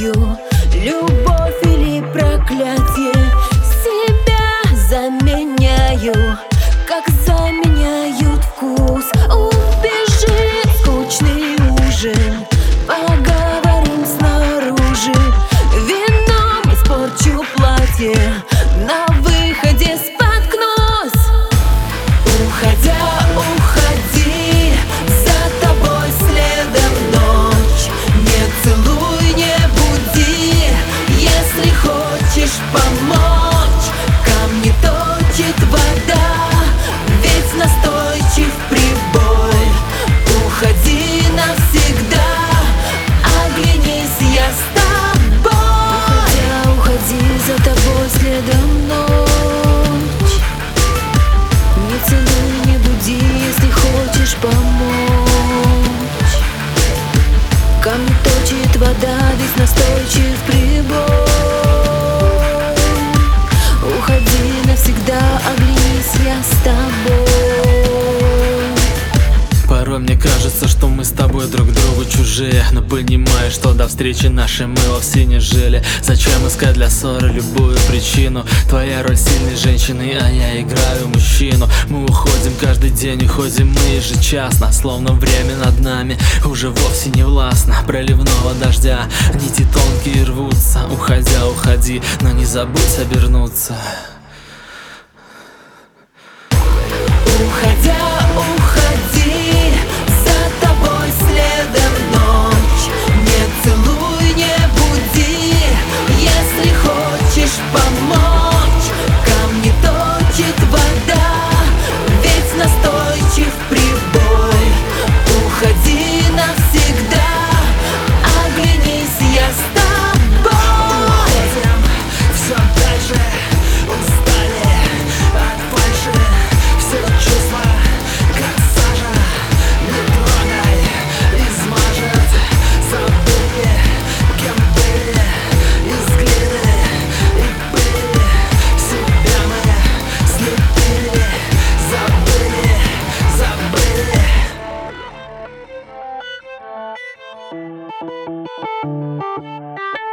you. помочь. Камни точит вода, весь настойчив прибой. Уходи навсегда, оглянись, я с тобой. Порой мне кажется, что мы с тобой друг другу чужие Но понимаю, что до встречи наши мы вовсе не жили. Зачем искать для ссоры любую причину? Твоя роль сильной женщины, а я играю мужчину. Мы уходим каждый день, уходим мы ежечасно Словно время над нами уже вовсе не властно. Проливного дождя нити тонкие рвутся. Уходя, уходи, но не забудь обернуться. Thank you.